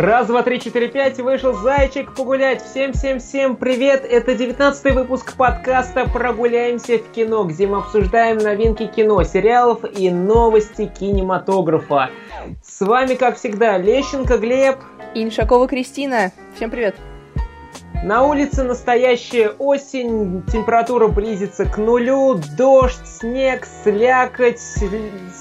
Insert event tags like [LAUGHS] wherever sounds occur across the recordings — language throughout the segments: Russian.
Раз, два, три, четыре, пять, вышел зайчик погулять. Всем, всем, всем привет! Это девятнадцатый выпуск подкаста «Прогуляемся в кино», где мы обсуждаем новинки кино, сериалов и новости кинематографа. С вами, как всегда, Лещенко Глеб. И Иншакова Кристина. Всем привет! На улице настоящая осень, температура близится к нулю, дождь, снег, слякоть,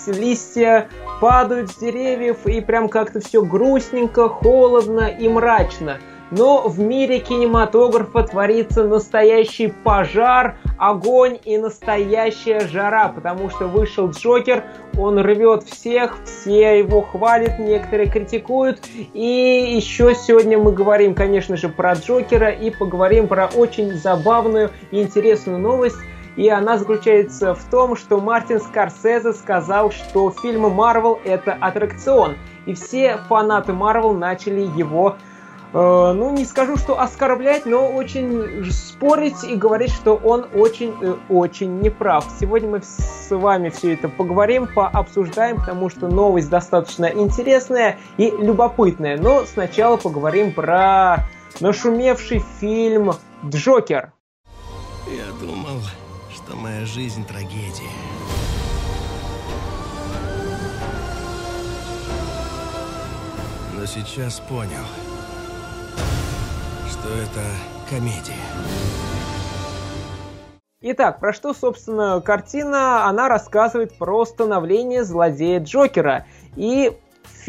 листья падают с деревьев, и прям как-то все грустненько, холодно и мрачно. Но в мире кинематографа творится настоящий пожар, огонь и настоящая жара, потому что вышел Джокер, он рвет всех, все его хвалят, некоторые критикуют. И еще сегодня мы говорим, конечно же, про Джокера и поговорим про очень забавную и интересную новость. И она заключается в том, что Мартин Скорсезе сказал, что фильмы Марвел это аттракцион. И все фанаты Марвел начали его ну, не скажу, что оскорблять, но очень спорить и говорить, что он очень-очень э, неправ. Сегодня мы с вами все это поговорим, пообсуждаем, потому что новость достаточно интересная и любопытная. Но сначала поговорим про нашумевший фильм «Джокер». Я думал, что моя жизнь трагедия. Но сейчас понял – что это комедия. Итак, про что, собственно, картина? Она рассказывает про становление злодея Джокера. И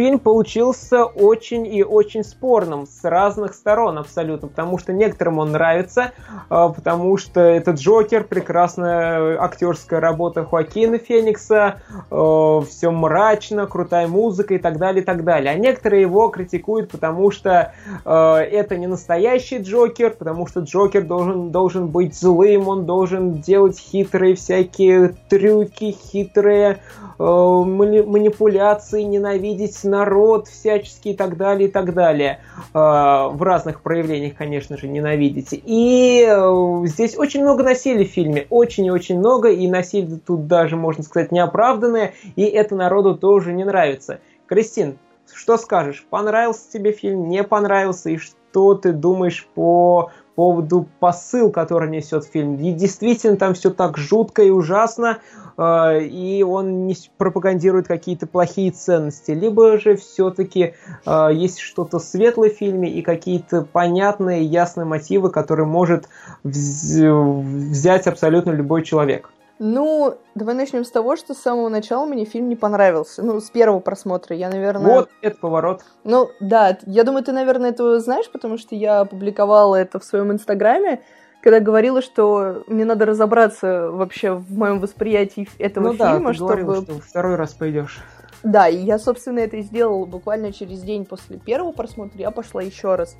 фильм получился очень и очень спорным с разных сторон абсолютно, потому что некоторым он нравится, а, потому что это Джокер, прекрасная актерская работа Хоакина Феникса, а, все мрачно, крутая музыка и так далее, и так далее. А некоторые его критикуют, потому что а, это не настоящий Джокер, потому что Джокер должен, должен быть злым, он должен делать хитрые всякие трюки, хитрые манипуляции, ненавидеть народ всячески и так далее, и так далее. А, в разных проявлениях, конечно же, ненавидите. И э, здесь очень много насилия в фильме, очень и очень много, и насилие тут даже, можно сказать, неоправданное, и это народу тоже не нравится. Кристин, что скажешь? Понравился тебе фильм, не понравился, и что ты думаешь по поводу посыл, который несет фильм. И действительно там все так жутко и ужасно, э, и он не пропагандирует какие-то плохие ценности. Либо же все-таки э, есть что-то светлое в фильме и какие-то понятные, ясные мотивы, которые может взять абсолютно любой человек. Ну, давай начнем с того, что с самого начала мне фильм не понравился. Ну, с первого просмотра. Я, наверное... Вот, это поворот. Ну, да, я думаю, ты, наверное, этого знаешь, потому что я опубликовала это в своем инстаграме, когда говорила, что мне надо разобраться вообще в моем восприятии этого ну, фильма, да, ты чтобы... Говорил, что второй раз пойдешь. Да, и я, собственно, это и сделала буквально через день после первого просмотра. Я пошла еще раз.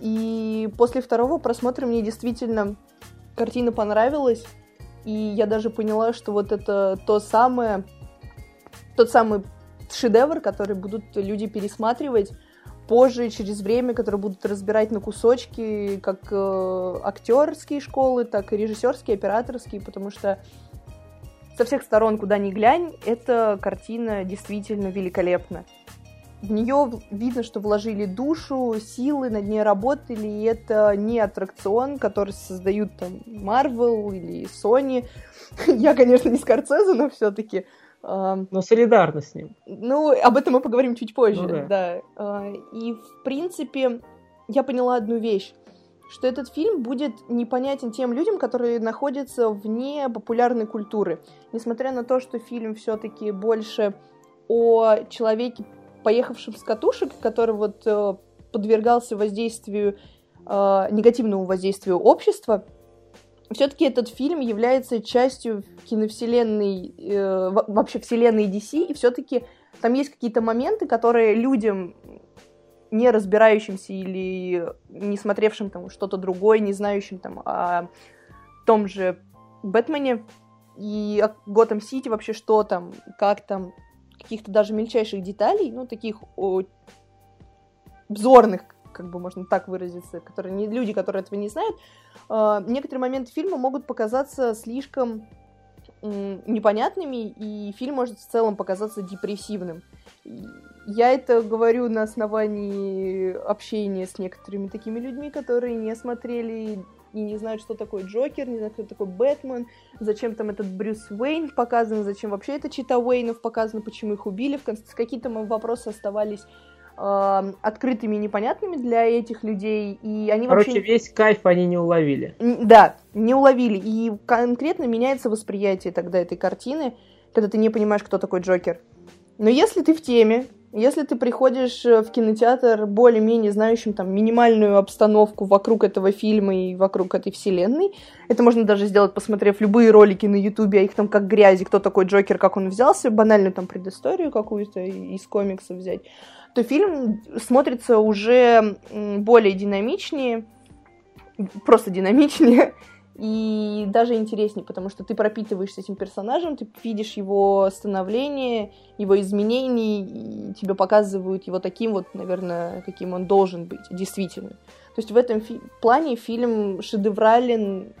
И после второго просмотра мне действительно картина понравилась. И я даже поняла, что вот это то самое, тот самый шедевр, который будут люди пересматривать позже, через время, который будут разбирать на кусочки, как э, актерские школы, так и режиссерские, операторские, потому что со всех сторон, куда ни глянь, эта картина действительно великолепна в нее видно, что вложили душу, силы, над ней работали, и это не аттракцион, который создают там Marvel или Sony. [LAUGHS] Я, конечно, не Скорцезе, но все-таки. Но солидарно с ним. Ну, об этом мы поговорим чуть позже, ну, да. да. А, и, в принципе, я поняла одну вещь что этот фильм будет непонятен тем людям, которые находятся вне популярной культуры. Несмотря на то, что фильм все-таки больше о человеке, поехавшим с катушек, который вот э, подвергался воздействию, э, негативному воздействию общества, все-таки этот фильм является частью киновселенной, э, вообще вселенной DC, и все-таки там есть какие-то моменты, которые людям, не разбирающимся или не смотревшим там что-то другое, не знающим там о том же Бэтмене и о Готэм Сити вообще что там, как там, каких-то даже мельчайших деталей, ну, таких о, обзорных, как бы можно так выразиться, которые не люди, которые этого не знают, э, некоторые моменты фильма могут показаться слишком непонятными, и фильм может в целом показаться депрессивным. Я это говорю на основании общения с некоторыми такими людьми, которые не смотрели и не знают, что такое Джокер, не знают, кто такой Бэтмен, зачем там этот Брюс Уэйн показан, зачем вообще это Чита Уэйнов показано, почему их убили. В конце какие-то вопросы оставались э, открытыми и непонятными для этих людей, и они Короче, вообще... весь кайф они не уловили. Да, не уловили, и конкретно меняется восприятие тогда этой картины, когда ты не понимаешь, кто такой Джокер. Но если ты в теме, если ты приходишь э, в кинотеатр более-менее знающим там минимальную обстановку вокруг этого фильма и вокруг этой вселенной, это можно даже сделать, посмотрев любые ролики на Ютубе, а их там как грязи, кто такой Джокер, как он взялся, банальную там предысторию какую-то из комикса взять, то фильм смотрится уже более динамичнее, просто динамичнее, [LAUGHS] и даже интереснее, потому что ты пропитываешься этим персонажем, ты видишь его становление, его изменения, и тебе показывают его таким вот, наверное, каким он должен быть, действительно. То есть в этом фи- плане фильм шедеврален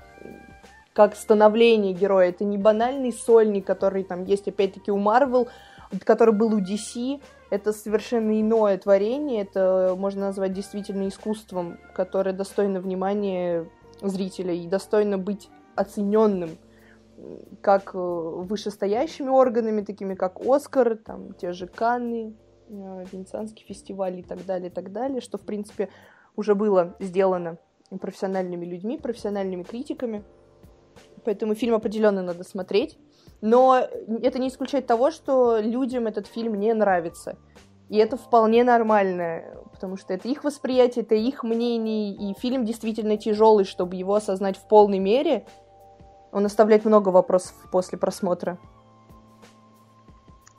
как становление героя. Это не банальный сольник, который там есть опять-таки у Марвел, который был у DC. Это совершенно иное творение, это можно назвать действительно искусством, которое достойно внимания зрителя и достойно быть оцененным как э, вышестоящими органами, такими как Оскар, там те же Канны, э, Венецианский фестиваль и так далее, и так далее, что, в принципе, уже было сделано профессиональными людьми, профессиональными критиками. Поэтому фильм определенно надо смотреть. Но это не исключает того, что людям этот фильм не нравится. И это вполне нормально, потому что это их восприятие, это их мнение, и фильм действительно тяжелый, чтобы его осознать в полной мере. Он оставляет много вопросов после просмотра.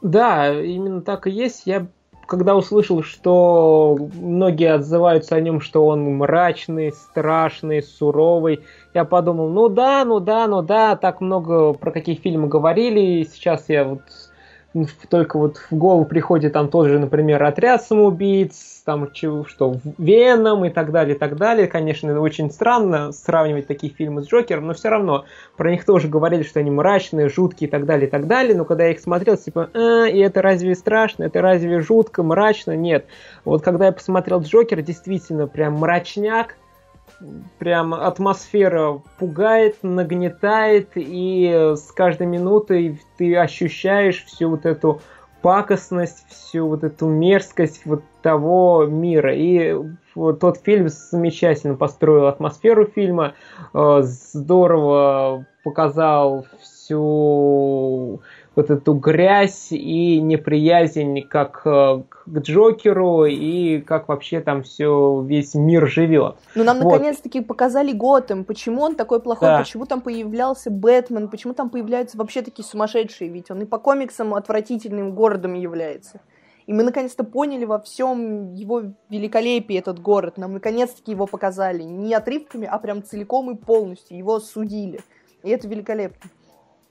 Да, именно так и есть. Я когда услышал, что многие отзываются о нем, что он мрачный, страшный, суровый, я подумал, ну да, ну да, ну да, так много про какие фильмы говорили, и сейчас я вот только вот в голову приходит там тот же, например, отряд самоубийц, там что, Веном и так далее, и так далее. Конечно, очень странно сравнивать такие фильмы с Джокером, но все равно про них тоже говорили, что они мрачные, жуткие и так далее, и так далее. Но когда я их смотрел, типа, а, и это разве страшно, это разве жутко, мрачно? Нет. Вот когда я посмотрел Джокер, действительно прям мрачняк, прям атмосфера пугает, нагнетает, и с каждой минутой ты ощущаешь всю вот эту пакостность, всю вот эту мерзкость вот того мира. И вот тот фильм замечательно построил атмосферу фильма, э, здорово показал всю вот эту грязь и неприязнь как э, к Джокеру и как вообще там все весь мир живет. Ну нам вот. наконец-таки показали Готэм, почему он такой плохой, да. почему там появлялся Бэтмен, почему там появляются вообще такие сумасшедшие, ведь он и по комиксам отвратительным городом является. И мы наконец-то поняли во всем его великолепии этот город. Нам наконец-таки его показали. Не отрывками, а прям целиком и полностью. Его судили. И это великолепно.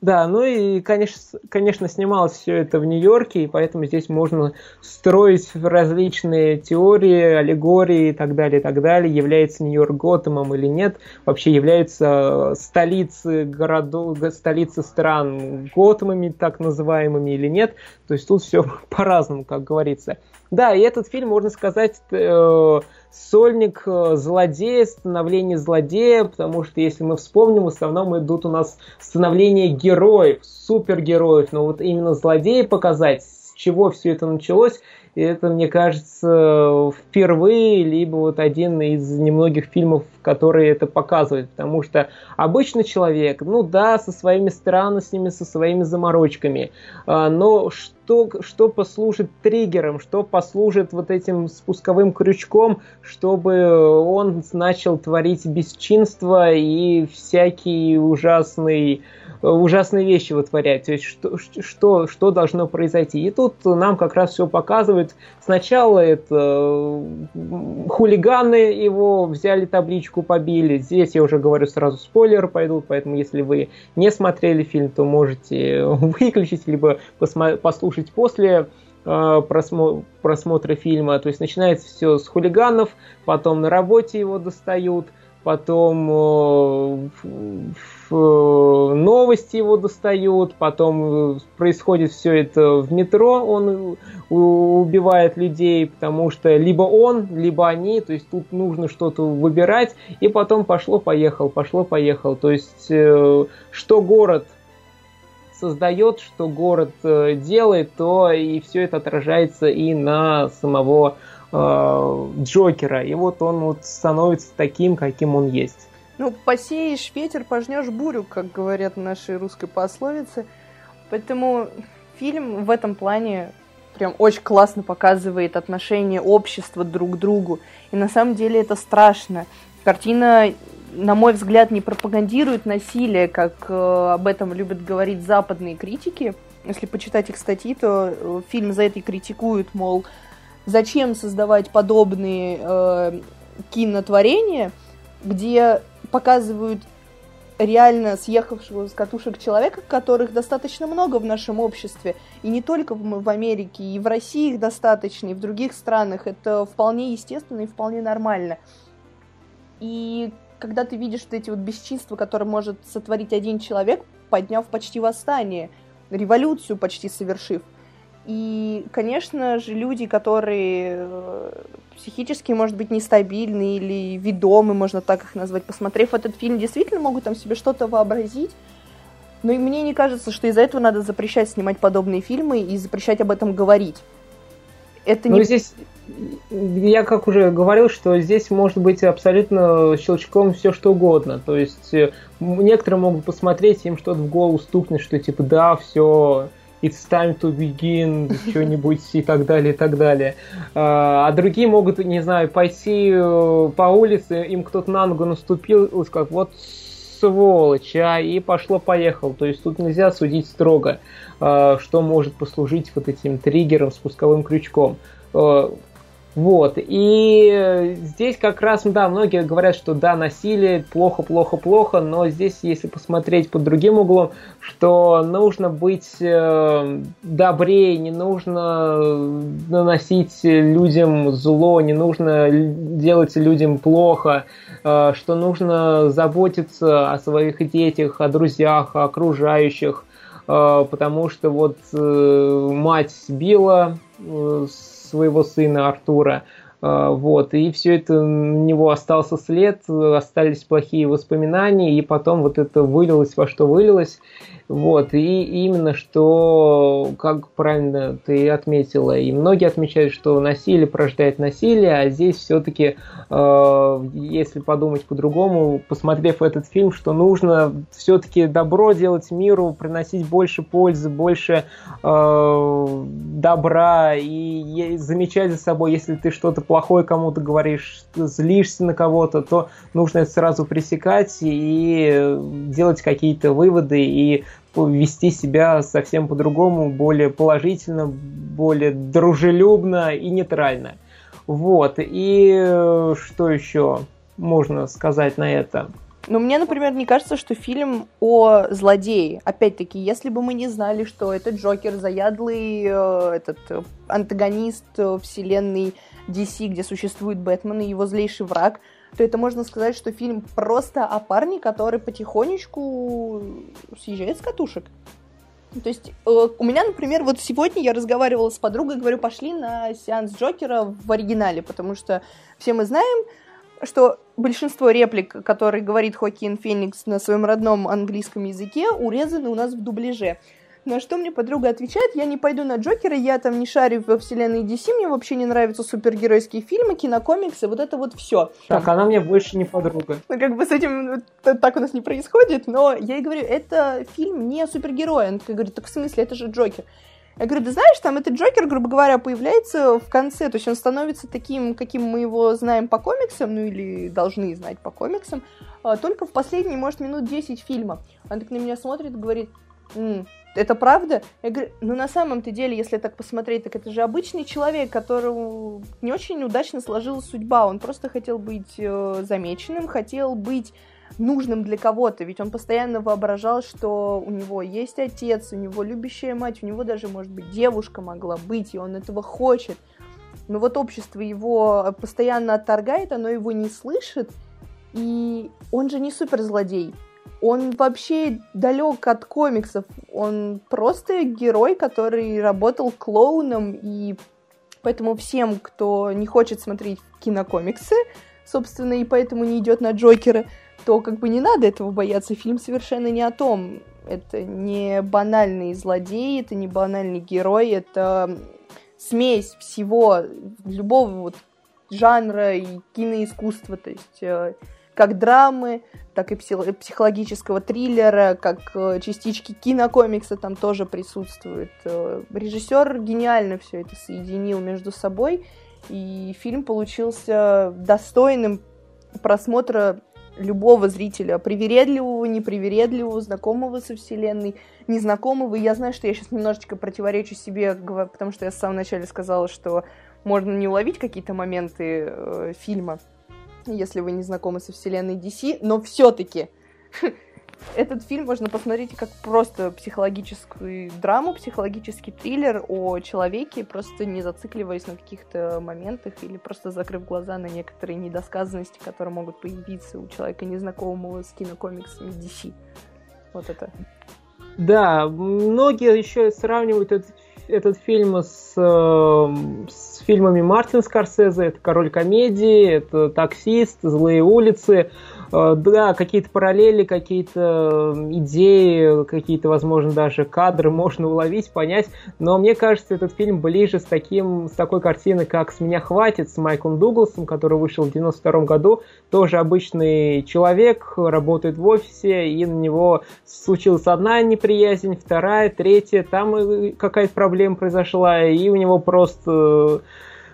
Да, ну и, конечно, конечно, снималось все это в Нью-Йорке, и поэтому здесь можно строить различные теории, аллегории и так далее, и так далее. Является Нью-Йорк Готэмом или нет? Вообще является столицы городов, столицы стран Готэмами, так называемыми, или нет? То есть тут все [LAUGHS] по-разному, как говорится. Да, и этот фильм, можно сказать, э, сольник э, злодея, становление злодея, потому что, если мы вспомним, в основном идут у нас становление героев, супергероев, но вот именно злодеи показать, с чего все это началось, это, мне кажется, впервые, либо вот один из немногих фильмов, которые это показывают. Потому что обычный человек, ну да, со своими странностями, со своими заморочками, а, но что, что послужит триггером, что послужит вот этим спусковым крючком, чтобы он начал творить бесчинство и всякий ужасный ужасные вещи вытворять. То есть что, что, что должно произойти. И тут нам как раз все показывают. Сначала это хулиганы его взяли табличку, побили. Здесь я уже говорю сразу спойлеры пойдут, поэтому если вы не смотрели фильм, то можете [LAUGHS] выключить, либо послушать после э, просмотра фильма. То есть начинается все с хулиганов, потом на работе его достают, потом новости его достают, потом происходит все это в метро, он убивает людей, потому что либо он, либо они, то есть тут нужно что-то выбирать, и потом пошло-поехал, пошло-поехал. То есть что город создает, что город делает, то и все это отражается и на самого э, Джокера. И вот он вот становится таким, каким он есть. Ну, посеешь ветер, пожнешь бурю, как говорят наши русской пословицы. Поэтому фильм в этом плане прям очень классно показывает отношение общества друг к другу. И на самом деле это страшно. Картина, на мой взгляд, не пропагандирует насилие, как э, об этом любят говорить западные критики. Если почитать их статьи, то э, фильм за это и критикуют, мол, зачем создавать подобные э, кинотворения, где показывают реально съехавшего с катушек человека, которых достаточно много в нашем обществе. И не только в, Америке, и в России их достаточно, и в других странах. Это вполне естественно и вполне нормально. И когда ты видишь вот эти вот бесчинства, которые может сотворить один человек, подняв почти восстание, революцию почти совершив, и, конечно же, люди, которые э, психически, может быть, нестабильны или ведомы, можно так их назвать, посмотрев этот фильм, действительно могут там себе что-то вообразить. Но и мне не кажется, что из-за этого надо запрещать снимать подобные фильмы и запрещать об этом говорить. Это ну, не... здесь, я как уже говорил, что здесь может быть абсолютно щелчком все что угодно. То есть э, некоторые могут посмотреть, им что-то в голову стукнет, что типа да, все, It's time to begin, что-нибудь и так далее, и так далее. А, а другие могут, не знаю, пойти э, по улице, им кто-то на ногу наступил, и сказать, вот сволочь, а, и пошло-поехал. То есть тут нельзя судить строго, а, что может послужить вот этим триггером, спусковым крючком. Вот, и здесь как раз, да, многие говорят, что да, насилие плохо, плохо, плохо, но здесь, если посмотреть под другим углом, что нужно быть э, добрее, не нужно наносить людям зло, не нужно делать людям плохо, э, что нужно заботиться о своих детях, о друзьях, о окружающих, э, потому что вот э, мать била э, своего сына Артура. А, вот, и все это у него остался след, остались плохие воспоминания, и потом вот это вылилось во что вылилось. Вот, и именно что, как правильно ты отметила, и многие отмечают, что насилие порождает насилие, а здесь все-таки, э, если подумать по-другому, посмотрев этот фильм, что нужно все-таки добро делать миру, приносить больше пользы, больше э, добра и замечать за собой, если ты что-то плохое кому-то говоришь, злишься на кого-то, то нужно это сразу пресекать и делать какие-то выводы и вести себя совсем по-другому, более положительно, более дружелюбно и нейтрально. Вот, и э, что еще можно сказать на это? Ну, мне, например, не кажется, что фильм о злодее. Опять-таки, если бы мы не знали, что это Джокер, заядлый э, этот э, антагонист вселенной DC, где существует Бэтмен и его злейший враг, то это можно сказать, что фильм просто о парне, который потихонечку съезжает с катушек. То есть э, у меня, например, вот сегодня я разговаривала с подругой, говорю, пошли на сеанс Джокера в оригинале, потому что все мы знаем, что большинство реплик, которые говорит Хокин Феникс на своем родном английском языке, урезаны у нас в дубляже. На что мне подруга отвечает, я не пойду на Джокера, я там не шарю во вселенной DC, мне вообще не нравятся супергеройские фильмы, кинокомиксы, вот это вот все. Так, она мне больше не подруга. Ну, как бы с этим так у нас не происходит, но я ей говорю, это фильм не супергерой. Она такая говорит, так в смысле, это же Джокер. Я говорю, да знаешь, там этот Джокер, грубо говоря, появляется в конце, то есть он становится таким, каким мы его знаем по комиксам, ну или должны знать по комиксам, а, только в последние, может, минут 10 фильма. Она так на меня смотрит и говорит, М, это правда? Я говорю, ну на самом-то деле, если так посмотреть, так это же обычный человек, которому не очень удачно сложилась судьба. Он просто хотел быть э, замеченным, хотел быть нужным для кого-то, ведь он постоянно воображал, что у него есть отец, у него любящая мать, у него даже, может быть, девушка могла быть, и он этого хочет. Но вот общество его постоянно отторгает, оно его не слышит, И он же не суперзлодей. Он вообще далек от комиксов. Он просто герой, который работал клоуном, и поэтому всем, кто не хочет смотреть кинокомиксы, собственно, и поэтому не идет на Джокера, то как бы не надо этого бояться. Фильм совершенно не о том. Это не банальный злодей, это не банальный герой, это смесь всего, любого вот жанра и киноискусства, то есть э, как драмы, так и психологического триллера, как э, частички кинокомикса там тоже присутствуют. Э, режиссер гениально все это соединил между собой, и фильм получился достойным просмотра любого зрителя, привередливого, непривередливого, знакомого со вселенной, незнакомого. И я знаю, что я сейчас немножечко противоречу себе, потому что я в самом начале сказала, что можно не уловить какие-то моменты э, фильма, если вы не знакомы со вселенной DC, но все-таки [LAUGHS] этот фильм можно посмотреть как просто психологическую драму, психологический триллер о человеке, просто не зацикливаясь на каких-то моментах или просто закрыв глаза на некоторые недосказанности, которые могут появиться у человека, незнакомого с кинокомиксами DC. Вот это. Да, многие еще сравнивают этот, этот фильм с, э, с фильмами Мартин Скорсезе. Это «Король комедии», это «Таксист», «Злые улицы». Э, да, какие-то параллели, какие-то идеи, какие-то, возможно, даже кадры можно уловить, понять, но мне кажется, этот фильм ближе с, таким, с такой картиной, как «С меня хватит» с Майклом Дугласом, который вышел в 92 году. Тоже обычный человек, работает в офисе, и на него случилась одна неприязнь, вторая, третья, там какая-то проблема произошла, и у него просто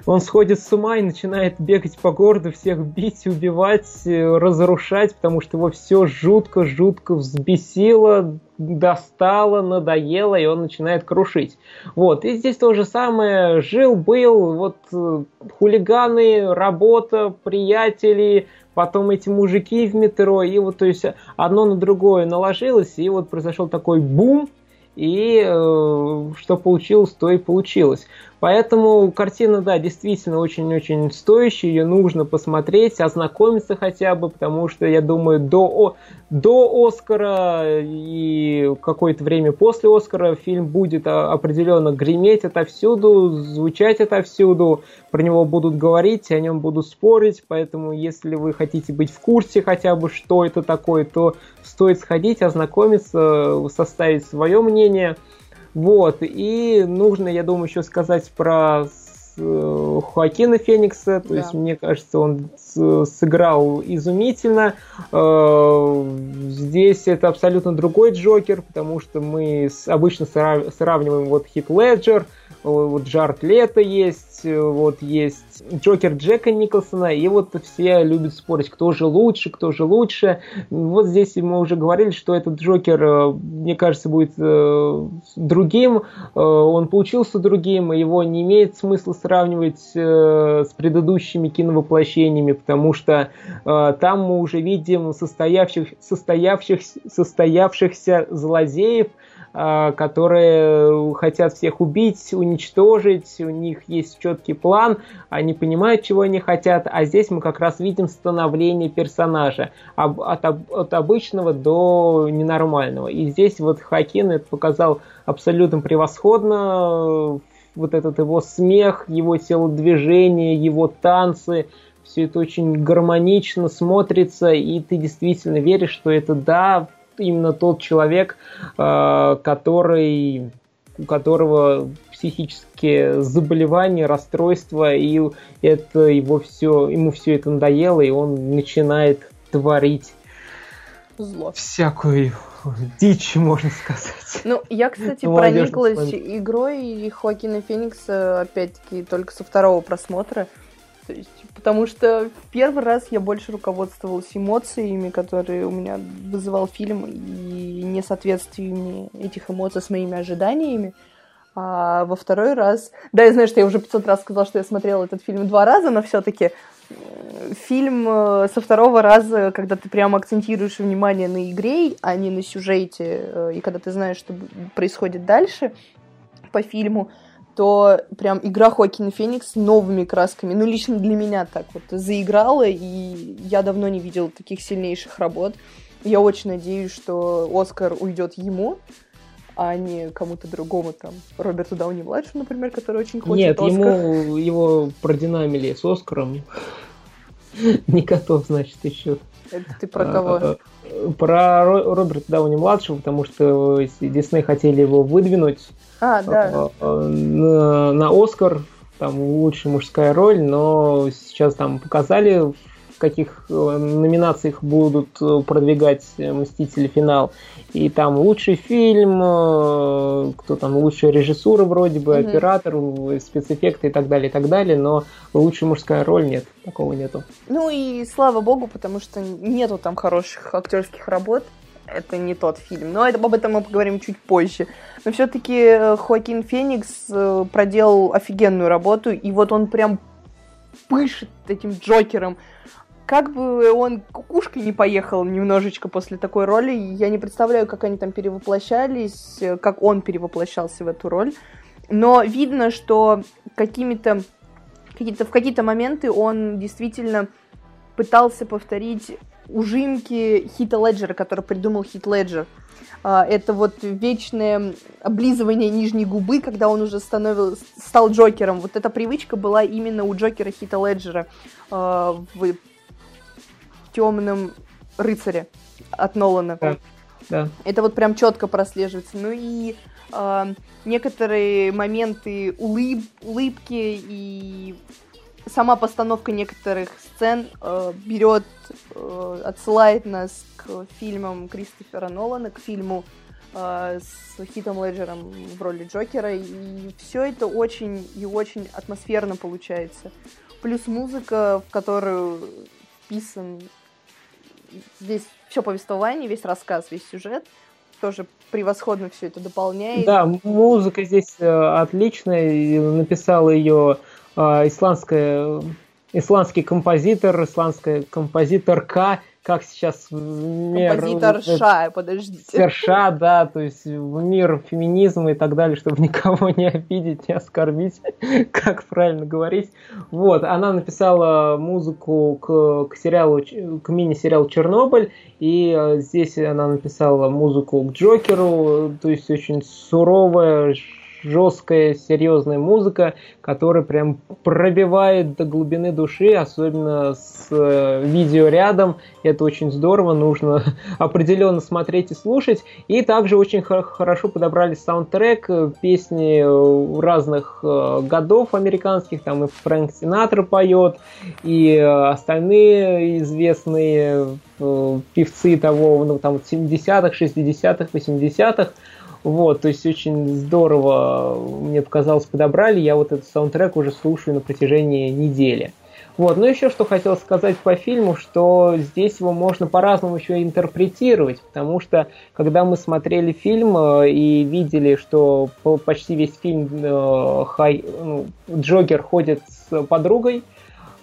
он сходит с ума и начинает бегать по городу, всех бить, убивать, э, разрушать, потому что его все жутко-жутко взбесило, достало, надоело, и он начинает крушить. Вот, и здесь то же самое, жил-был, вот э, хулиганы, работа, приятели, потом эти мужики в метро, и вот, то есть, одно на другое наложилось, и вот произошел такой бум, и э, что получилось, то и получилось. Поэтому картина, да, действительно очень-очень стоящая, ее нужно посмотреть, ознакомиться хотя бы, потому что, я думаю, до, до Оскара и какое-то время после Оскара фильм будет определенно греметь отовсюду, звучать отовсюду, про него будут говорить, о нем будут спорить, поэтому если вы хотите быть в курсе хотя бы, что это такое, то стоит сходить, ознакомиться, составить свое мнение – вот, и нужно, я думаю, еще сказать про э, Хоакина Феникса, то да. есть мне кажется, он сыграл изумительно. Э, здесь это абсолютно другой Джокер, потому что мы обычно сравниваем вот Хит Леджер, вот Джард Лето есть, вот есть Джокер Джека Николсона, и вот все любят спорить, кто же лучше, кто же лучше. Вот здесь мы уже говорили, что этот Джокер, э, мне кажется, будет э, другим, э, он получился другим, его не имеет смысла сравнивать с предыдущими киновоплощениями, потому что там мы уже видим состоявших, состоявших, состоявшихся злодеев, которые хотят всех убить, уничтожить, у них есть четкий план, они понимают, чего они хотят, а здесь мы как раз видим становление персонажа от, от обычного до ненормального. И здесь вот Хакин это показал абсолютно превосходно, вот этот его смех, его телодвижение, его танцы, все это очень гармонично смотрится, и ты действительно веришь, что это да, именно тот человек, э, который у которого психические заболевания, расстройства, и это его все, ему все это надоело, и он начинает творить зло. Всякую дичь, можно сказать. Ну, я, кстати, прониклась игрой Хоакина Феникса, опять-таки, только со второго просмотра. То есть, потому что первый раз я больше руководствовалась эмоциями, которые у меня вызывал фильм, и несоответствиями этих эмоций с моими ожиданиями. А во второй раз... Да, я знаю, что я уже 500 раз сказала, что я смотрела этот фильм два раза, но все-таки фильм э, со второго раза, когда ты прямо акцентируешь внимание на игре, а не на сюжете, э, и когда ты знаешь, что происходит дальше по фильму, то прям игра Хоакина Феникс новыми красками, ну, лично для меня так вот заиграла, и я давно не видела таких сильнейших работ. Я очень надеюсь, что Оскар уйдет ему, а не кому-то другому, там, Роберту Дауни-младшему, например, который очень хочет Нет, Оскар. ему его продинамили с Оскаром. [LAUGHS] Не готов, значит, еще. Это ты про кого? А, а, Про Ро- Роберта Дауни-младшего, потому что Дисней хотели его выдвинуть А, да. а, а, на, на Оскар, там лучшая мужская роль, но сейчас там показали, в каких э, номинациях будут э, продвигать Мстители финал. И там лучший фильм, э, кто там, лучшая режиссура вроде бы, Мгм. оператор, спецэффекты и так далее, и так далее, но лучшая мужская роль нет, такого нету. Ну и слава богу, потому что нету там хороших актерских работ. Это не тот фильм. Но это, об этом мы поговорим чуть позже. Но все-таки Хоакин Феникс э, проделал офигенную работу, и вот он прям пышет этим Джокером. Как бы он кукушкой не поехал немножечко после такой роли, я не представляю, как они там перевоплощались, э, как он перевоплощался в эту роль. Но видно, что какими-то какие-то, в какие-то моменты он действительно пытался повторить ужимки Хита Леджера, который придумал Хит Леджер. А, Это вот вечное облизывание нижней губы, когда он уже становился, стал Джокером. Вот эта привычка была именно у Джокера Хита Леджера а, в темном рыцаре от Нолана. Да. Да. Это вот прям четко прослеживается. Ну и э, некоторые моменты улыб, улыбки и сама постановка некоторых сцен э, берет, э, отсылает нас к фильмам Кристофера Нолана, к фильму э, с Хитом Леджером в роли Джокера. И все это очень и очень атмосферно получается. Плюс музыка, в которую вписан весь все повествование, весь рассказ, весь сюжет, тоже превосходно все это дополняет. Да, музыка здесь э, отличная, и написала ее исландская, исландский композитор, исландская композиторка, как сейчас в мир... Композитор Ша, подождите. Серша, да, то есть в мир феминизма и так далее, чтобы [LAUGHS] никого не обидеть, не оскорбить, [LAUGHS] как правильно говорить. Вот, она написала музыку к, к сериалу, к мини-сериалу «Чернобыль», и э, здесь она написала музыку к Джокеру, то есть очень суровая, жесткая, серьезная музыка, которая прям пробивает до глубины души, особенно с э, видео рядом. Это очень здорово, нужно [LAUGHS] определенно смотреть и слушать. И также очень хорошо подобрали саундтрек, э, песни э, разных э, годов американских, там и Фрэнк Синатра поет, и остальные известные певцы того, ну там 70-х, 60-х, 80-х. Вот, то есть очень здорово, мне показалось, подобрали. Я вот этот саундтрек уже слушаю на протяжении недели. Вот, ну еще что хотел сказать по фильму, что здесь его можно по-разному еще интерпретировать, потому что когда мы смотрели фильм э, и видели, что по- почти весь фильм э, Хай, ну, Джокер ходит с подругой,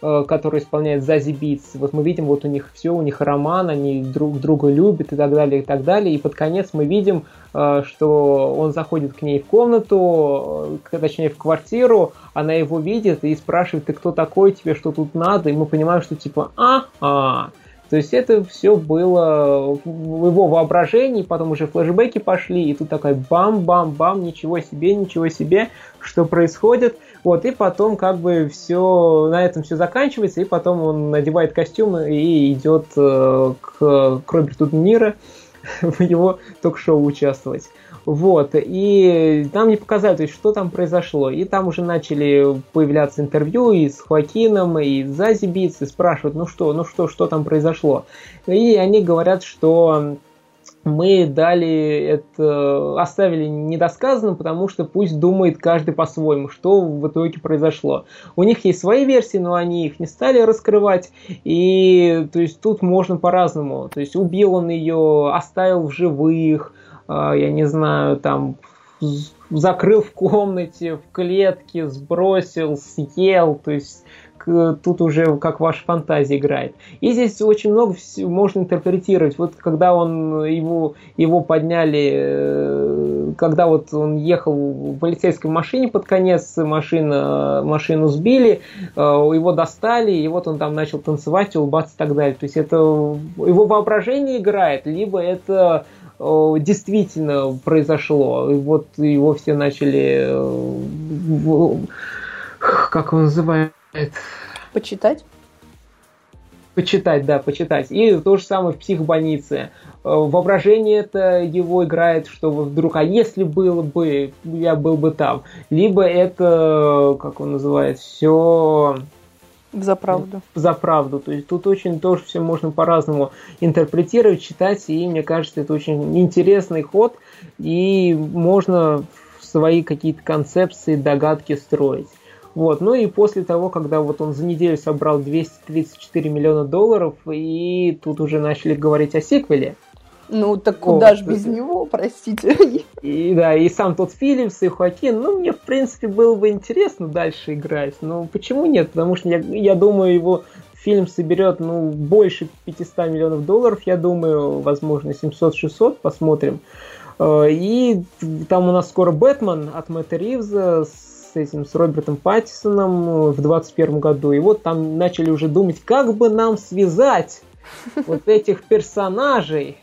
э, которая исполняет Зази Битс. Вот мы видим, вот у них все, у них роман, они друг друга любят и так далее, и так далее. И под конец мы видим, э, что он заходит к ней в комнату, э, точнее в квартиру, она его видит и спрашивает, ты кто такой, тебе что тут надо? И мы понимаем, что типа, а-а. То есть это все было в его воображении, потом уже флешбеки пошли, и тут такая бам-бам-бам, ничего себе, ничего себе, что происходит. Вот, и потом как бы все, на этом все заканчивается, и потом он надевает костюм и идет э, к, к Роберту Де Ниро [LAUGHS] в его ток-шоу участвовать. Вот, и там не показали, то есть, что там произошло. И там уже начали появляться интервью и с Хоакином, и Зази Битс, и спрашивают, ну что, ну что, что там произошло. И они говорят, что мы дали это, оставили недосказанным, потому что пусть думает каждый по-своему, что в итоге произошло. У них есть свои версии, но они их не стали раскрывать, и то есть тут можно по-разному. То есть убил он ее, оставил в живых, я не знаю, там закрыл в комнате, в клетке, сбросил, съел, то есть э, тут уже как ваша фантазия играет. И здесь очень много можно интерпретировать. Вот когда он его, его подняли, э, когда вот он ехал в полицейской машине под конец, машина, машину сбили, его достали, и вот он там начал танцевать, улыбаться и так далее. То есть это его воображение играет, либо это действительно произошло. И вот его все начали, как он называет? Почитать? Почитать, да, почитать. И то же самое в психбольнице. Воображение это его играет, что вдруг, а если было бы, я был бы там. Либо это, как он называет, все за правду. За правду. То есть тут очень тоже все можно по-разному интерпретировать, читать, и мне кажется, это очень интересный ход, и можно свои какие-то концепции, догадки строить. Вот. Ну и после того, когда вот он за неделю собрал 234 миллиона долларов, и тут уже начали говорить о сиквеле, ну, так куда вот. же без него, простите. И да, и сам тот Филлипс, и Хоакин, ну, мне, в принципе, было бы интересно дальше играть, но почему нет? Потому что я, я думаю, его фильм соберет, ну, больше 500 миллионов долларов, я думаю, возможно, 700-600, посмотрим. Э, и там у нас скоро Бэтмен от Мэтта Ривза с этим, с Робертом Паттисоном в 2021 году. И вот там начали уже думать, как бы нам связать вот этих персонажей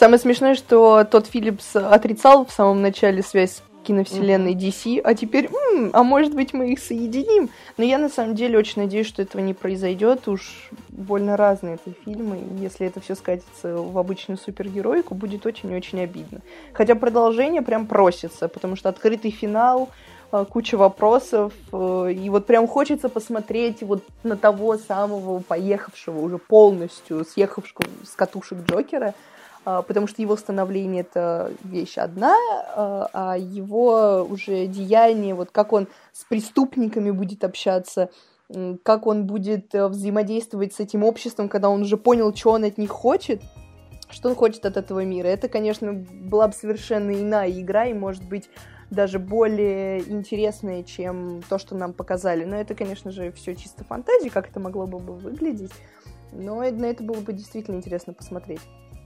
Самое смешное, что тот Филлипс отрицал в самом начале связь с киновселенной DC, а теперь, м-м, а может быть мы их соединим? Но я на самом деле очень надеюсь, что этого не произойдет. Уж больно разные это фильмы. И если это все скатится в обычную супергероику, будет очень-очень обидно. Хотя продолжение прям просится, потому что открытый финал, э, куча вопросов, э, и вот прям хочется посмотреть вот на того самого поехавшего, уже полностью съехавшего с катушек Джокера, потому что его становление это вещь одна, а, а его уже деяние, вот как он с преступниками будет общаться, как он будет э, взаимодействовать с этим обществом, когда он уже понял, что он от них хочет, что он хочет от этого мира. Это, конечно, была бы совершенно иная игра, и, может быть, даже более интересная, чем то, что нам показали. Но это, конечно же, все чисто фантазия, как это могло бы выглядеть. Но на это было бы действительно интересно посмотреть.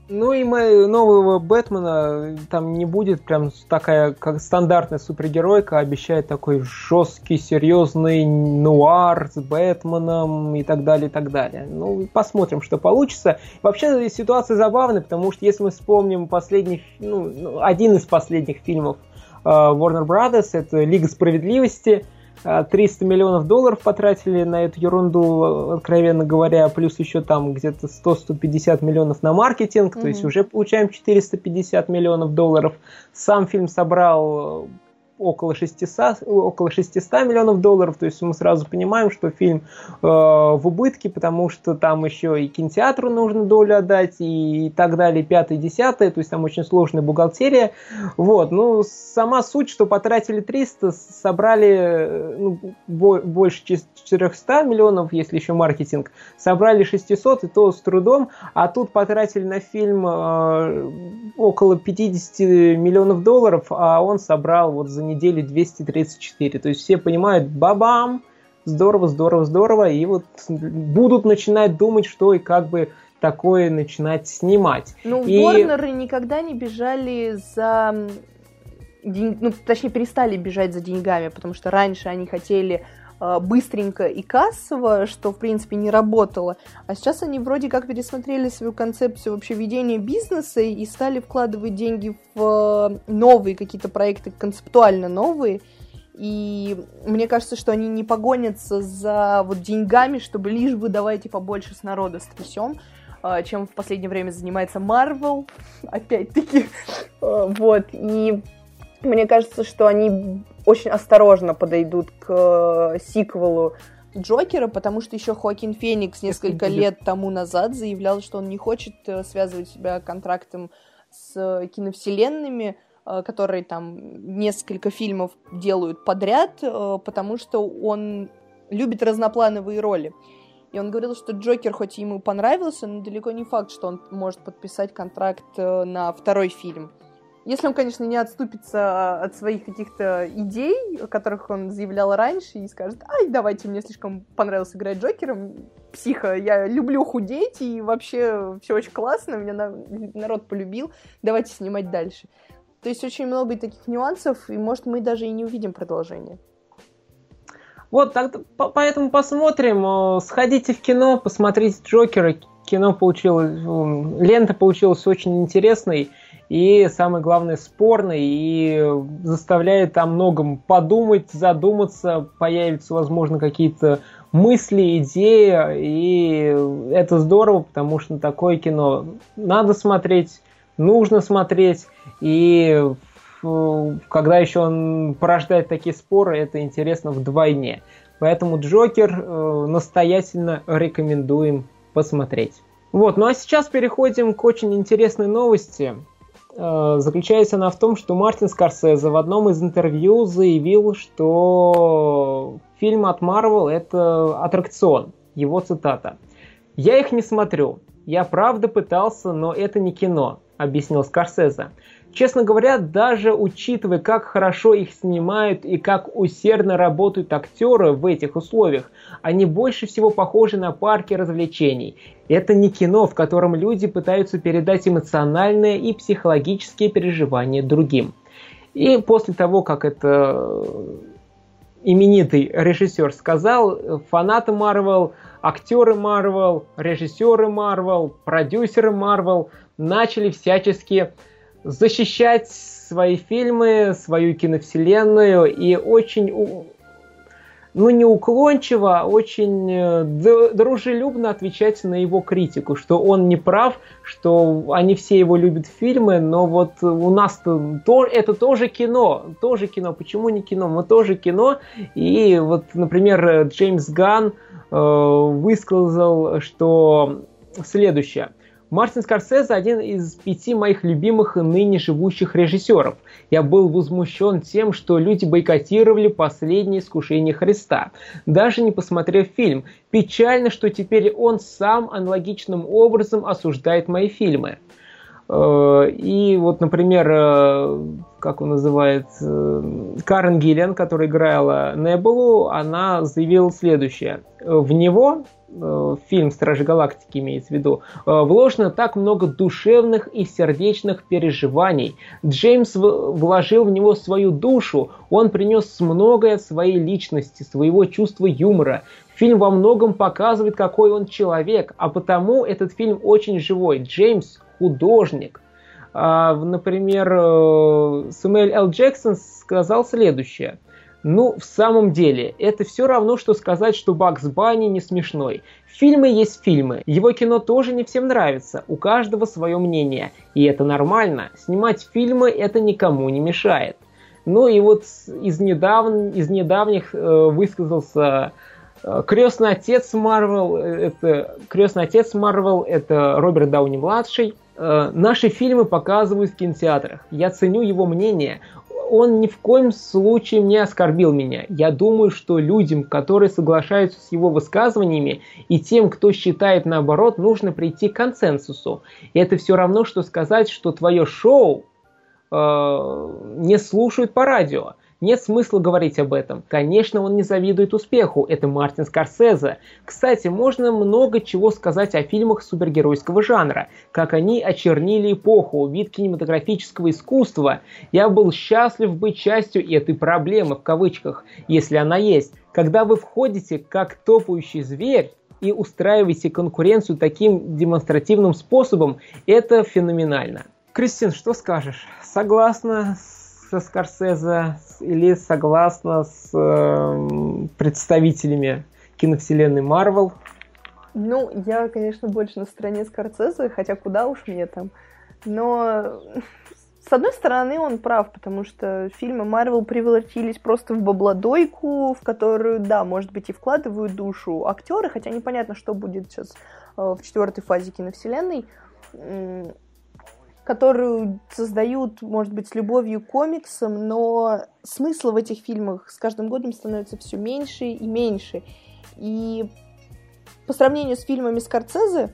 Ну и нового Бэтмена там не будет прям такая как стандартная супергеройка, обещает такой жесткий, серьезный нуар с Бэтменом и так далее, и так далее. Ну, посмотрим, что получится. Вообще ситуация забавная, потому что если мы вспомним последний, ну, ну один из последних фильмов uh, Warner Brothers, это Лига Справедливости, 300 а, миллионов долларов потратили на эту ерунду, откровенно говоря, плюс еще там где-то 100-150 миллионов на маркетинг, mm-hmm. то есть уже получаем 450 миллионов долларов. Сам фильм собрал около 600, около 600 миллионов долларов, то есть мы сразу понимаем, что фильм э, в убытке, потому что там еще и кинотеатру нужно долю отдать, и, так далее, пятое, десятое, то есть там очень сложная бухгалтерия. Вот, ну, сама суть, что потратили 300, собрали э, ну, больше 400 миллионов, если еще маркетинг, собрали 600, и то с трудом, а тут потратили на фильм э, около 50 миллионов долларов, а он собрал вот за неделе 234. То есть все понимают, бабам, здорово, здорово, здорово, и вот будут начинать думать, что и как бы такое начинать снимать. Ну, и... Ворнеры никогда не бежали за... Ну, точнее, перестали бежать за деньгами, потому что раньше они хотели быстренько и кассово, что, в принципе, не работало. А сейчас они вроде как пересмотрели свою концепцию вообще ведения бизнеса и стали вкладывать деньги в а, новые какие-то проекты, концептуально новые. И мне кажется, что они не погонятся за вот деньгами, чтобы лишь бы давайте побольше с народа стрясем, а, чем в последнее время занимается Marvel, [LAUGHS] опять-таки. Вот, и мне кажется, что они очень осторожно подойдут к э, сиквелу Джокера, потому что еще Хоакин Феникс несколько лет тому назад заявлял, что он не хочет э, связывать себя контрактом с киновселенными, э, которые там несколько фильмов делают подряд, потому что он любит разноплановые роли. И он говорил, что Джокер хоть ему понравился, но далеко не факт, что он может подписать контракт на второй фильм. Если он, конечно, не отступится от своих каких-то идей, о которых он заявлял раньше, и скажет, ай, давайте, мне слишком понравилось играть Джокером, психа, я люблю худеть, и вообще все очень классно, меня народ полюбил, давайте снимать дальше. То есть очень много таких нюансов, и, может, мы даже и не увидим продолжение. Вот, так, поэтому посмотрим. Сходите в кино, посмотрите Джокера. Кино получилось, лента получилась очень интересной и, самое главное, спорной, и заставляет о многом подумать, задуматься, появятся, возможно, какие-то мысли, идеи, и это здорово, потому что такое кино надо смотреть, нужно смотреть, и когда еще он порождает такие споры, это интересно вдвойне. Поэтому Джокер э, настоятельно рекомендуем посмотреть. Вот, ну а сейчас переходим к очень интересной новости. Э, заключается она в том, что Мартин Скорсезе в одном из интервью заявил, что фильм от Марвел это аттракцион. Его цитата. «Я их не смотрю. Я правда пытался, но это не кино», объяснил Скорсезе. Честно говоря, даже учитывая, как хорошо их снимают и как усердно работают актеры в этих условиях, они больше всего похожи на парки развлечений. Это не кино, в котором люди пытаются передать эмоциональные и психологические переживания другим. И после того, как это именитый режиссер сказал, фанаты Марвел, актеры Марвел, режиссеры Марвел, продюсеры Марвел начали всячески защищать свои фильмы, свою киновселенную и очень, ну не уклончиво, а очень э, дружелюбно отвечать на его критику, что он не прав, что они все его любят фильмы, но вот у нас -то, то, это тоже кино, тоже кино, почему не кино, мы тоже кино, и вот, например, Джеймс Ган э, высказал, что следующее – Мартин Скорсезе один из пяти моих любимых ныне живущих режиссеров. Я был возмущен тем, что люди бойкотировали последнее искушение Христа, даже не посмотрев фильм. Печально, что теперь он сам аналогичным образом осуждает мои фильмы. Э, и вот, например, э, как он называет, э, Карен Гиллиан, которая играла Небулу, она заявила следующее. В него Э, фильм «Стражи Галактики» имеется в виду, вложено так много душевных и сердечных переживаний. Джеймс вложил в него свою душу, он принес многое своей личности, своего чувства юмора. Фильм во многом показывает, какой он человек, а потому этот фильм очень живой. Джеймс – художник. А, например, э, Сэмюэль Л. Джексон сказал следующее – ну, в самом деле, это все равно, что сказать, что Бакс Банни не смешной. Фильмы есть фильмы. Его кино тоже не всем нравится. У каждого свое мнение. И это нормально. Снимать фильмы это никому не мешает. Ну и вот из, недавн, из недавних э, высказался э, крестный отец Марвел. Э, это крестный отец Марвел это Роберт Дауни младший. Э, наши фильмы показывают в кинотеатрах. Я ценю его мнение он ни в коем случае не оскорбил меня. Я думаю, что людям, которые соглашаются с его высказываниями, и тем, кто считает наоборот, нужно прийти к консенсусу. И это все равно, что сказать, что твое шоу э, не слушают по радио. Нет смысла говорить об этом. Конечно, он не завидует успеху. Это Мартин Скорсезе. Кстати, можно много чего сказать о фильмах супергеройского жанра. Как они очернили эпоху, вид кинематографического искусства. Я был счастлив быть частью этой проблемы, в кавычках, если она есть. Когда вы входите как топающий зверь, и устраиваете конкуренцию таким демонстративным способом, это феноменально. Кристин, что скажешь? Согласна с со Скорсезе или согласна с э, представителями киновселенной Марвел? Ну, я, конечно, больше на стороне Скорсезе, хотя куда уж мне там. Но с одной стороны, он прав, потому что фильмы Марвел превратились просто в бабладойку, в которую, да, может быть, и вкладывают душу актеры, хотя непонятно, что будет сейчас э, в четвертой фазе киновселенной которую создают, может быть, с любовью к комиксам, но смысла в этих фильмах с каждым годом становится все меньше и меньше. И по сравнению с фильмами Скорцезе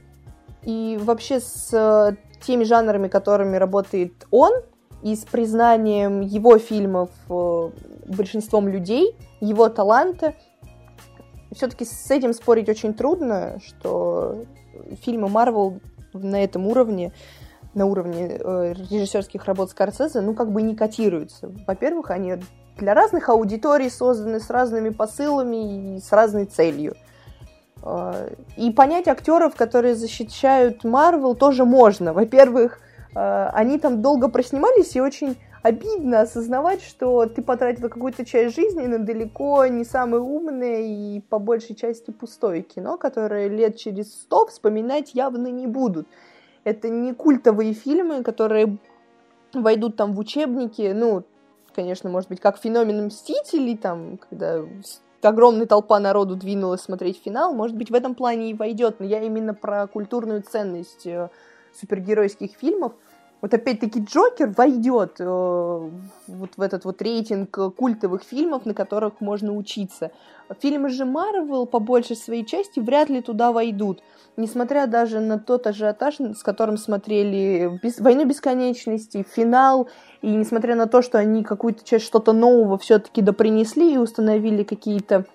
и вообще с теми жанрами, которыми работает он, и с признанием его фильмов э, большинством людей, его таланта. Все-таки с этим спорить очень трудно, что фильмы Марвел на этом уровне, на уровне э, режиссерских работ Скорсезе, ну, как бы не котируются. Во-первых, они для разных аудиторий созданы, с разными посылами и с разной целью. Э, и понять актеров, которые защищают Марвел, тоже можно. Во-первых, э, они там долго проснимались, и очень обидно осознавать, что ты потратил какую-то часть жизни на далеко не самое умное и по большей части пустое кино, которое лет через сто вспоминать явно не будут. Это не культовые фильмы, которые войдут там в учебники, ну, конечно, может быть, как феномен Мстителей, там, когда огромная толпа народу двинулась смотреть финал, может быть, в этом плане и войдет, но я именно про культурную ценность э, супергеройских фильмов. Вот опять-таки Джокер войдет э, вот в этот вот рейтинг культовых фильмов, на которых можно учиться. Фильмы же Марвел по большей своей части вряд ли туда войдут несмотря даже на тот ажиотаж, с которым смотрели. «Войну бесконечности», «Финал», и несмотря на то, что они какую-то часть что-то нового все-таки допринесли и установили какие-то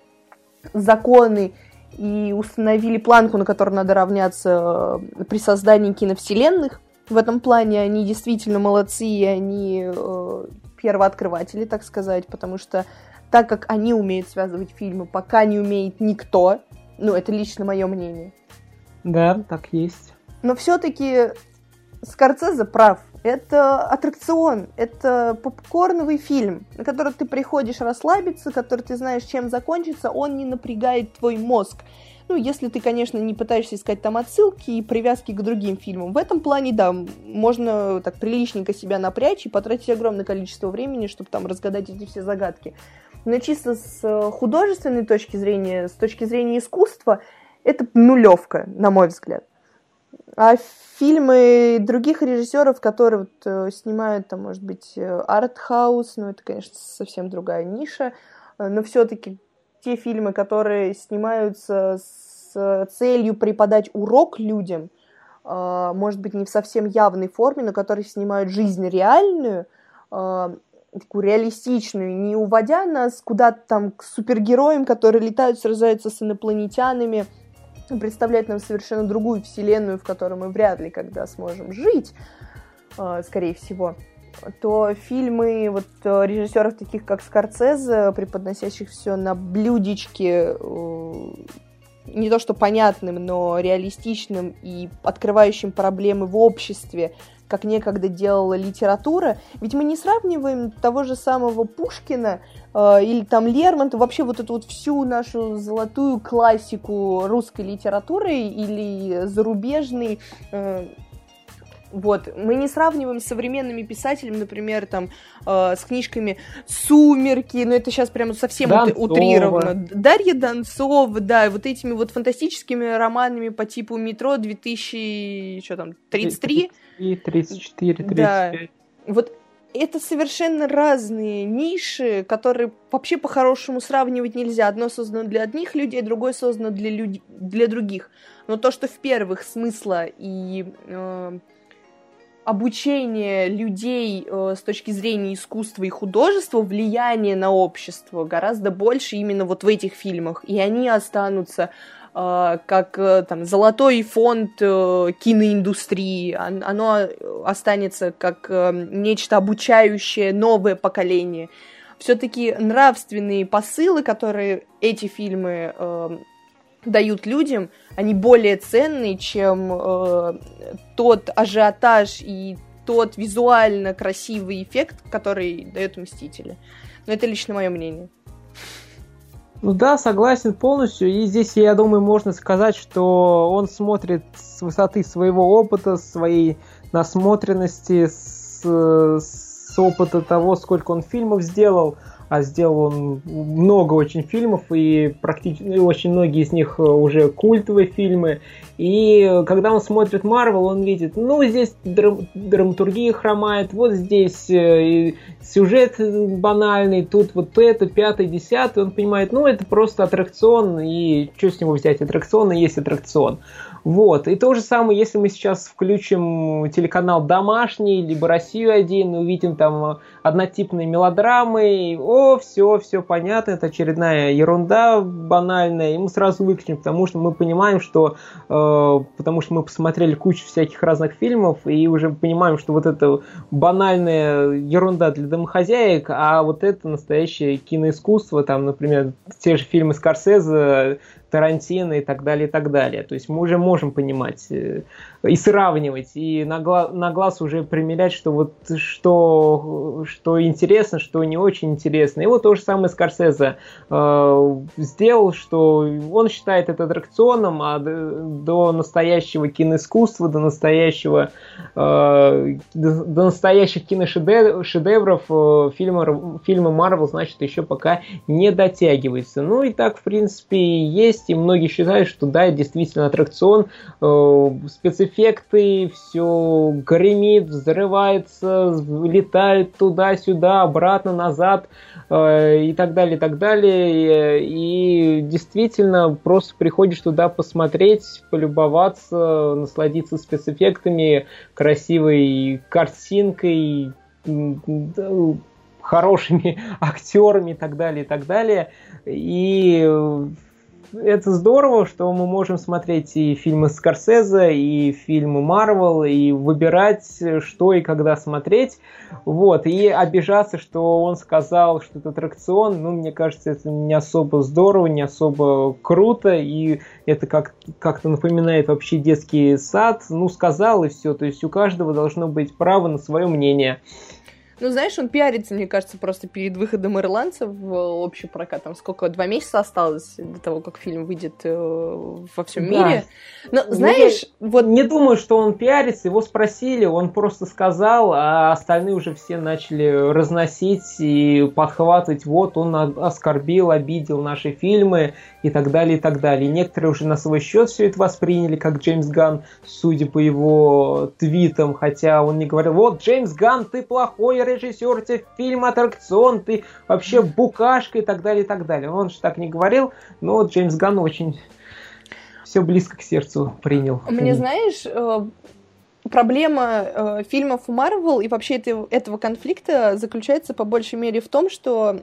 законы, и установили планку, на которую надо равняться э, при создании киновселенных. В этом плане они действительно молодцы, и они э, первооткрыватели, так сказать, потому что так как они умеют связывать фильмы, пока не умеет никто, ну, это лично мое мнение, да, так есть. Но все-таки Скорцезе прав. Это аттракцион, это попкорновый фильм, на который ты приходишь расслабиться, который ты знаешь, чем закончится, он не напрягает твой мозг. Ну, если ты, конечно, не пытаешься искать там отсылки и привязки к другим фильмам. В этом плане, да, можно так приличненько себя напрячь и потратить огромное количество времени, чтобы там разгадать эти все загадки. Но чисто с художественной точки зрения, с точки зрения искусства, это нулевка, на мой взгляд. А фильмы других режиссеров, которые вот, э, снимают, там, может быть, э, артхаус, ну, это, конечно, совсем другая ниша, э, но все-таки те фильмы, которые снимаются с целью преподать урок людям, может быть, не в совсем явной форме, но которые снимают жизнь реальную, такую реалистичную, не уводя нас куда-то там к супергероям, которые летают, сражаются с инопланетянами, представляет нам совершенно другую вселенную, в которой мы вряд ли когда сможем жить, скорее всего, то фильмы вот э, режиссеров таких как Скорцезе, преподносящих все на блюдечке, э, не то что понятным, но реалистичным и открывающим проблемы в обществе, как некогда делала литература. Ведь мы не сравниваем того же самого Пушкина э, или там Лермонтова, вообще вот эту вот всю нашу золотую классику русской литературы или зарубежной э, вот, мы не сравниваем с современными писателями, например, там, э, с книжками «Сумерки», ну это сейчас прямо совсем Донцова. утрировано. Дарья Донцова, да, вот этими вот фантастическими романами по типу «Метро 2000, что там, 33?» 34, 35. Да. Вот это совершенно разные ниши, которые вообще по-хорошему сравнивать нельзя. Одно создано для одних людей, другое создано для, люд... для других. Но то, что в первых смысла и э, обучение людей э, с точки зрения искусства и художества, влияние на общество гораздо больше именно вот в этих фильмах. И они останутся э, как э, там золотой фонд э, киноиндустрии. Оно останется как э, нечто обучающее новое поколение. Все-таки нравственные посылы, которые эти фильмы э, дают людям, они более ценные, чем э, тот ажиотаж и тот визуально красивый эффект, который дает Мстители. Но это лично мое мнение. Ну да, согласен полностью. И здесь, я думаю, можно сказать, что он смотрит с высоты своего опыта, своей насмотренности, с, с опыта того, сколько он фильмов сделал а сделал он много очень фильмов, и практически очень многие из них э, уже культовые фильмы. И когда он смотрит Марвел, он видит, ну, здесь драм- драматургия хромает, вот здесь э, сюжет банальный, тут вот это, пятый, десятый, он понимает, ну, это просто аттракцион, и что с него взять, аттракцион и есть аттракцион. Вот. И то же самое, если мы сейчас включим телеканал «Домашний», либо «Россию-1», увидим там однотипные мелодрамы, о, все, все понятно, это очередная ерунда банальная, и мы сразу выключим, потому что мы понимаем, что, э, потому что мы посмотрели кучу всяких разных фильмов, и уже понимаем, что вот это банальная ерунда для домохозяек, а вот это настоящее киноискусство, там, например, те же фильмы Скорсезе, Тарантино и так далее, и так далее. То есть мы уже можем понимать э, и сравнивать, и на, гла- на глаз уже примерять, что вот что, что интересно, что не очень интересно. И вот то же самое Скорсезе э, сделал, что он считает это аттракционом, а до, до настоящего киноискусства, до настоящего э, до, до настоящих киношедевров э, фильма, фильма Марвел, значит, еще пока не дотягивается. Ну и так, в принципе, есть, и многие считают, что да, действительно аттракцион, э, специфический эффекты, все гремит, взрывается, летает туда-сюда, обратно, назад э, и так далее, и так далее. И действительно просто приходишь туда посмотреть, полюбоваться, насладиться спецэффектами, красивой картинкой, хорошими [LAUGHS] актерами и так далее, и так далее. И это здорово, что мы можем смотреть и фильмы Скорсезе, и фильмы Марвел, и выбирать, что и когда смотреть. Вот, и обижаться, что он сказал, что это аттракцион, ну, мне кажется, это не особо здорово, не особо круто, и это как- как-то напоминает вообще детский сад. Ну, сказал и все, то есть у каждого должно быть право на свое мнение. Ну, знаешь, он пиарится, мне кажется, просто перед выходом ирландцев в общий прокат. Там сколько, два месяца осталось до того, как фильм выйдет э, во всем да. мире. Но, ну, знаешь, не, вот... Не думаю, что он пиарится, его спросили, он просто сказал, а остальные уже все начали разносить и подхватывать, вот он оскорбил, обидел наши фильмы и так далее, и так далее. некоторые уже на свой счет все это восприняли, как Джеймс Ган, судя по его твитам, хотя он не говорил, вот, Джеймс Ган, ты плохой режиссер, тебе фильм аттракцион, ты вообще букашка и так далее, и так далее. Он же так не говорил, но Джеймс Ганн очень все близко к сердцу принял. Мне, знаешь, э, проблема э, фильмов Марвел и вообще этого, этого конфликта заключается по большей мере в том, что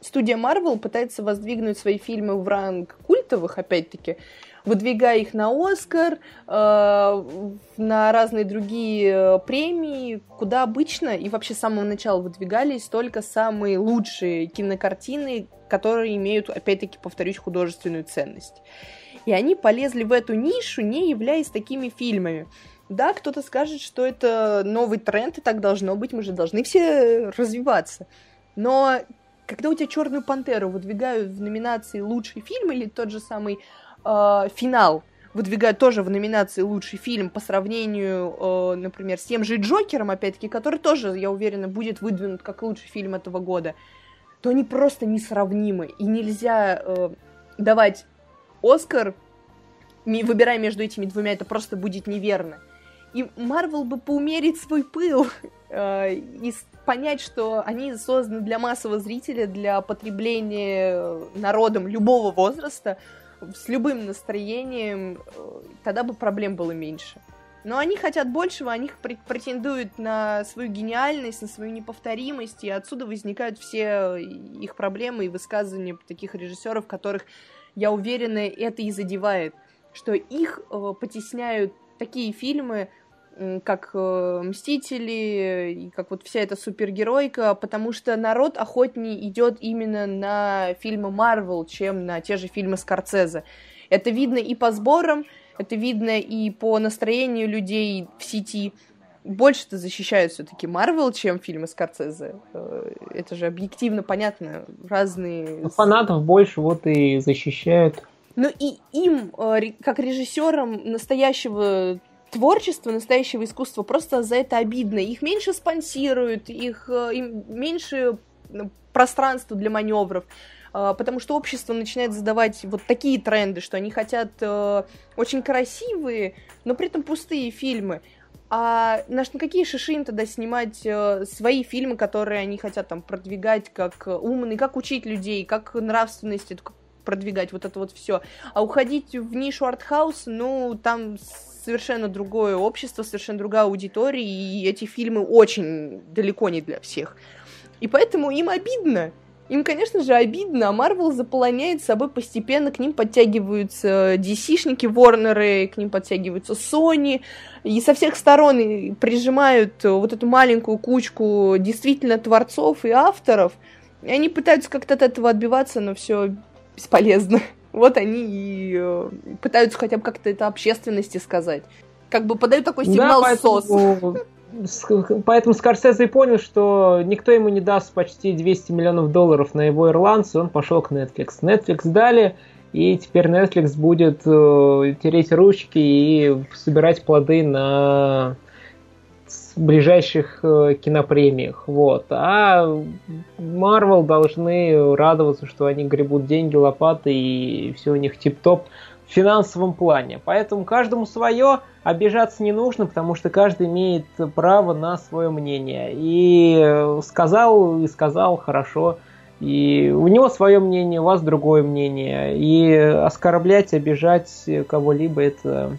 студия Марвел пытается воздвигнуть свои фильмы в ранг культовых, опять-таки, выдвигая их на Оскар, э, на разные другие э, премии, куда обычно и вообще с самого начала выдвигались только самые лучшие кинокартины, которые имеют, опять-таки, повторюсь, художественную ценность. И они полезли в эту нишу, не являясь такими фильмами. Да, кто-то скажет, что это новый тренд, и так должно быть, мы же должны все развиваться. Но когда у тебя Черную пантеру выдвигают в номинации лучший фильм или тот же самый э, финал выдвигают тоже в номинации лучший фильм по сравнению, э, например, с тем же Джокером, опять-таки, который тоже, я уверена, будет выдвинут как лучший фильм этого года, то они просто несравнимы. И нельзя э, давать Оскар, выбирая между этими двумя, это просто будет неверно. И Марвел бы поумерить свой пыл и понять, что они созданы для массового зрителя, для потребления народом любого возраста, с любым настроением, э, тогда бы проблем было меньше. Но они хотят большего, они претендуют на свою гениальность, на свою неповторимость, и отсюда возникают все их проблемы и высказывания таких режиссеров, которых, я уверена, это и задевает, что их э, потесняют такие фильмы, как э, Мстители, и как вот вся эта супергеройка, потому что народ охотнее идет именно на фильмы Марвел, чем на те же фильмы Скорцезе. Это видно и по сборам, это видно и по настроению людей в сети. Больше-то защищают все-таки Марвел, чем фильмы Скорцезе. Э, это же объективно понятно. Разные... Фанатов больше вот и защищают. Ну и им, э, как режиссерам настоящего творчество, настоящего искусства, просто за это обидно. Их меньше спонсируют, их э, им меньше пространства для маневров, э, потому что общество начинает задавать вот такие тренды, что они хотят э, очень красивые, но при этом пустые фильмы. А на, какие шиши им тогда снимать э, свои фильмы, которые они хотят там продвигать как умные, как учить людей, как нравственность, продвигать вот это вот все. А уходить в нишу артхаус, ну, там совершенно другое общество, совершенно другая аудитория, и эти фильмы очень далеко не для всех. И поэтому им обидно. Им, конечно же, обидно, а Марвел заполоняет собой постепенно, к ним подтягиваются DC-шники, Ворнеры, к ним подтягиваются Sony, и со всех сторон прижимают вот эту маленькую кучку действительно творцов и авторов, и они пытаются как-то от этого отбиваться, но все бесполезно. Вот они и э, пытаются хотя бы как-то это общественности сказать. Как бы подают такой сигнал да, поэтому... СОС. Поэтому Скорсезе понял, что никто ему не даст почти 200 миллионов долларов на его ирландцы, он пошел к Netflix. Netflix дали, и теперь Netflix будет э, тереть ручки и собирать плоды на ближайших э, кинопремиях. Вот. А Marvel должны радоваться, что они гребут деньги лопаты и все у них тип-топ в финансовом плане. Поэтому каждому свое, обижаться не нужно, потому что каждый имеет право на свое мнение. И сказал, и сказал хорошо. И у него свое мнение, у вас другое мнение. И оскорблять, обижать кого-либо это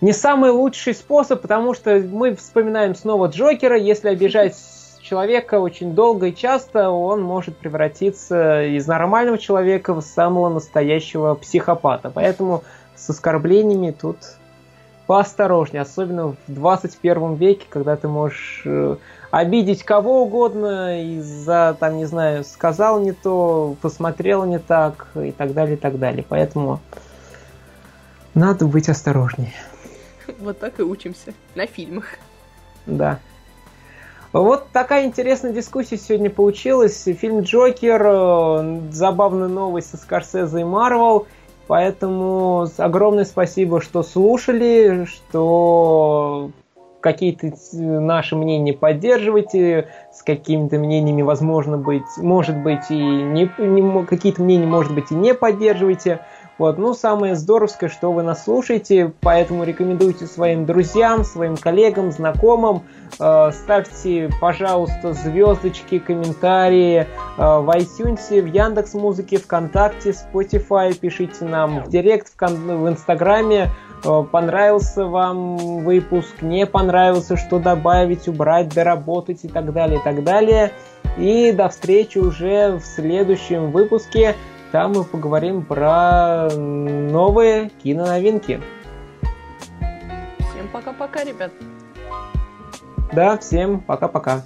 не самый лучший способ, потому что мы вспоминаем снова Джокера. Если обижать человека очень долго и часто, он может превратиться из нормального человека в самого настоящего психопата. Поэтому с оскорблениями тут поосторожнее, особенно в 21 веке, когда ты можешь э, обидеть кого угодно из-за, там, не знаю, сказал не то, посмотрел не так и так далее, и так далее. Поэтому надо быть осторожнее. [LAUGHS] Вот так и учимся. На фильмах. Да. Вот такая интересная дискуссия сегодня получилась. Фильм «Джокер», э, забавная новость со Скорсезе и Марвел. Поэтому огромное спасибо, что слушали, что какие-то наши мнения поддерживаете, с какими-то мнениями, возможно быть, может быть, и не, не какие-то мнения, может быть, и не поддерживаете. Вот, ну, самое здоровское, что вы нас слушаете, поэтому рекомендуйте своим друзьям, своим коллегам, знакомым. Э, ставьте, пожалуйста, звездочки, комментарии э, в iTunes, в Яндекс Музыке, ВКонтакте, Spotify. Пишите нам в Директ, в, в Инстаграме. Э, понравился вам выпуск, не понравился, что добавить, убрать, доработать и так далее, и так далее. И до встречи уже в следующем выпуске. Там мы поговорим про новые киноновинки. Всем пока-пока, ребят. Да, всем пока-пока.